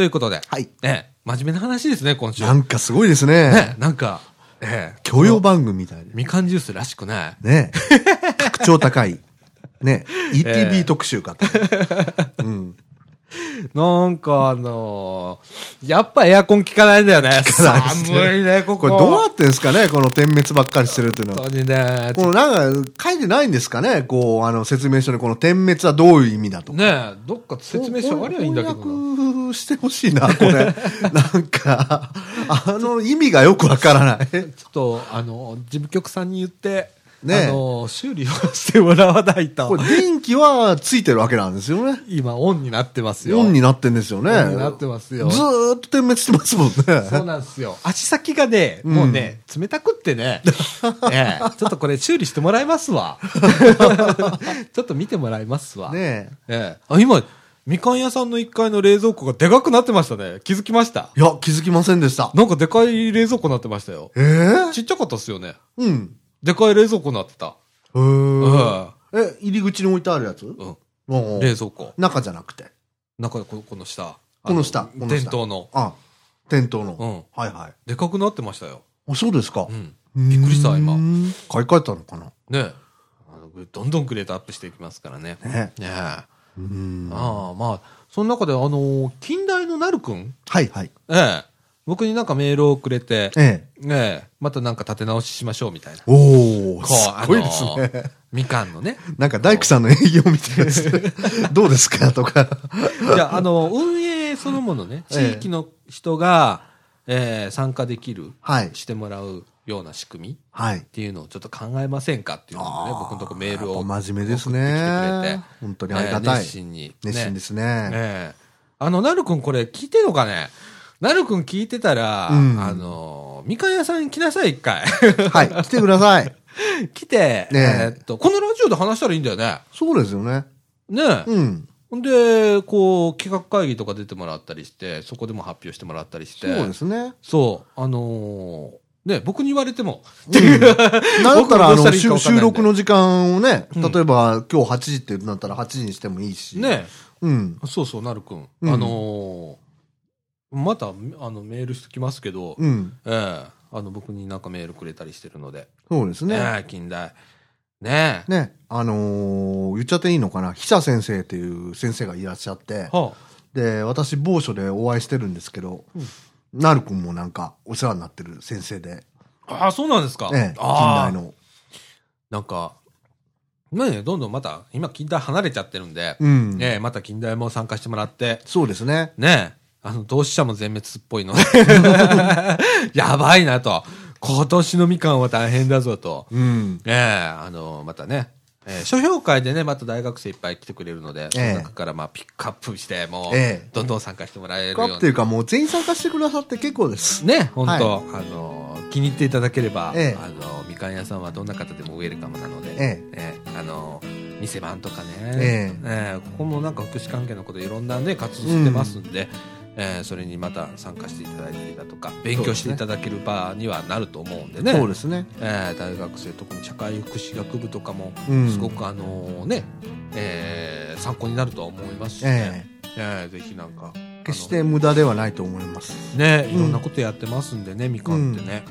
ということで、はい。ええ真面目な話ですね、今週。なんかすごいですね。ね、なんか、ええ教養番組みたいで。みかんジュースらしくない。ね 格調高い。ね ETB 特集かと。うん。なんかあのーやっぱエアコン効かないんだよね。寒いね、ここ。これどうなってんですかねこの点滅ばっかりしてるっていうのは。本当にね。このなんか書いてないんですかねこう、あの説明書にこの点滅はどういう意味だとか。ねえ、どっか説明書ありゃいいんだけどな。翻訳してほしいな、これ。なんか、あの意味がよくわからない。ちょっと、あの、事務局さんに言って、ねえあの、修理をしてもらわないとこ。れ電気はついてるわけなんですよね。今、オンになってますよ。オンになってんですよね。オンになってますよずーっと点滅してますもんね。そうなんですよ。足先がね、もうね、冷たくってね、ええちょっとこれ修理してもらいますわ。ちょっと見てもらいますわ。ねええあ、今、みかん屋さんの1階の冷蔵庫がでかくなってましたね。気づきました？いや、気づきませんでした。なんかでかい冷蔵庫になってましたよ。えー、ちっちゃかったっすよね。うん。でかい冷蔵庫になってた。へ。え、入り口に置いてあるやつ？うん。冷蔵庫。中じゃなくて？中ここの下。この下あこの。あ、店頭の。うん。はいはい。でかくなってましたよ。あ、そうですかう。ん。びっくりした今買い替えたのかな？ねえあのどんどんグレードアップしていきますからね。ねねえ。ああ、まあ、その中で、あのー近代のなるくん？はいはい。ええ。僕になんかメールをくれて、ええ。ねえ、またなんか立て直ししましょうみたいな。おー、こうすごいですあのーね。みかんのね。なんか大工さんの営業みたいです。どうですか？とか。じゃあ、あの、運営そのものね、ええ地域の人が、えー参加できる、はい。してもらうような仕組みっはい。ていうのをちょっと考えませんかっていうのをね、僕のとこメールを真面目ですねて。本当にありがたい。熱心に。熱心ですね。ええあの、なるくんこれ聞いてんのかね？なるくん聞いてたら、うんあの、みかん屋さんに来なさい、一回。はい。来てください。来て、ねええーっと、このラジオで話したらいいんだよね。そうですよね。ねえ、うん。ほんで、こう、企画会議とか出てもらったりして、そこでも発表してもらったりして。そうですね。そう。あのーね、僕に言われても、なんだったら、あの、収録の時間をね、うん例えば今日8時ってなったら8時にしてもいいし。。ね、うん。そうそう、なるくん。うんあのーまた、あの、メールしてきますけど、うん。ええあの、僕になんかメールくれたりしてるので、そうですね。ねえ近代。ねえ。ね、あのー言っちゃっていいのかな、久先生っていう先生がいらっしゃって、はで、私某所でお会いしてるんですけど、なるくんもなんかお世話になってる先生で、あ、ああ、そうなんですか。ええ、近ああ代の。なんか、ねえどんどんまた、今近代離れちゃってるんで、うん。ねえまた近代も参加してもらって、そうですね。ねえあの、同志社も全滅っぽいの。で、やばいなと。今年のみかんは大変だぞと。うん。ええあの、またね、えー書評会でね、また大学生いっぱい来てくれるので、その中からまあピックアップして、もう、ええ。どんどん参加してもらえるように。かっていうかもう全員参加してくださって結構です。ね、本当、はあの、気に入っていただければ、ええ。あの、みかん屋さんはどんな方でもウェルカムなので、ええ。あの、店番とかね、ええ。ここもなんか福祉関係のこといろんなね、活動してますんで、えーそれにまた参加していただいたりだとか、勉強していただける場にはなると思うんでね。そうですね。えー大学生特に社会福祉学部とかもうん。すごくあのね、えー参考になるとは思いますしね。え、え。ーぜひなんかえ決して無駄ではないと思います。ねうん。いろんなことやってますんでね、みかんってね、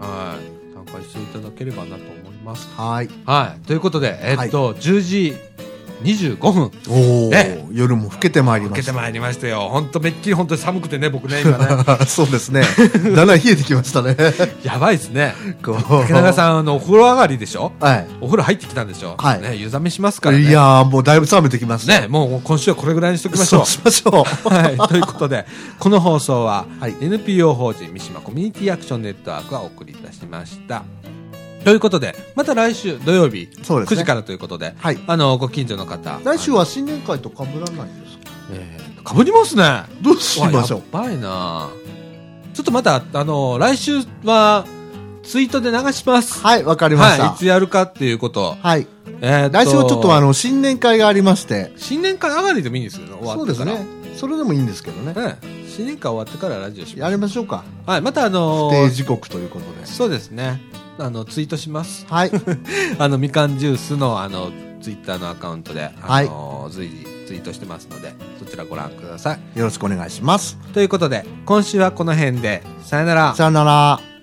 はい。参加していただければなと思います。はい。はい。ということでえっと、10時25分おお、ね夜も更けてまいりましてた。受けまいりましたよ本当めっきり本当に寒くてね僕ね今ね そうですね。だんだん冷えてきましたね。やばいですねこう竹中さんあのお風呂上がりでしょ？はい。お風呂入ってきたんでしょ？はいね湯冷めしますからねいやー、もうだいぶ冷めてきました。ね、もう今週はこれぐらいにしときましょうそう。しましょう。はい。ということで、この放送は、はい NPO 法人三島コミュニティアクションネットワークがお送りいたしました。ということで、また来週土曜日、そうですね9時からということで、はい。あの、ご近所の方。来週は新年会と被らないんですか？えー、かぶりますね。どうしましょう？わやばいなちょっとまた、あの、来週は、ツイートで流します。はい、わかりましはい。いた。つやるかっていうこと。はい。えーと来週はちょっとあ、の、新年会がありまして。新年会上がりでもいいんですよ。終わってから。そうですね。それでもいいんですけどね。ね。新年会終わってからラジオしまやりましょうか。す。はい。またあの不定時刻ということで。そうですね。あの、ツイートします。はい。あの、みかんジュースの、あの、ツイッターのアカウントで、あの、随時ツイートしてますので、そちらご覧ください。よろしくお願いします。ということで、今週はこの辺で、さよなら。さよなら。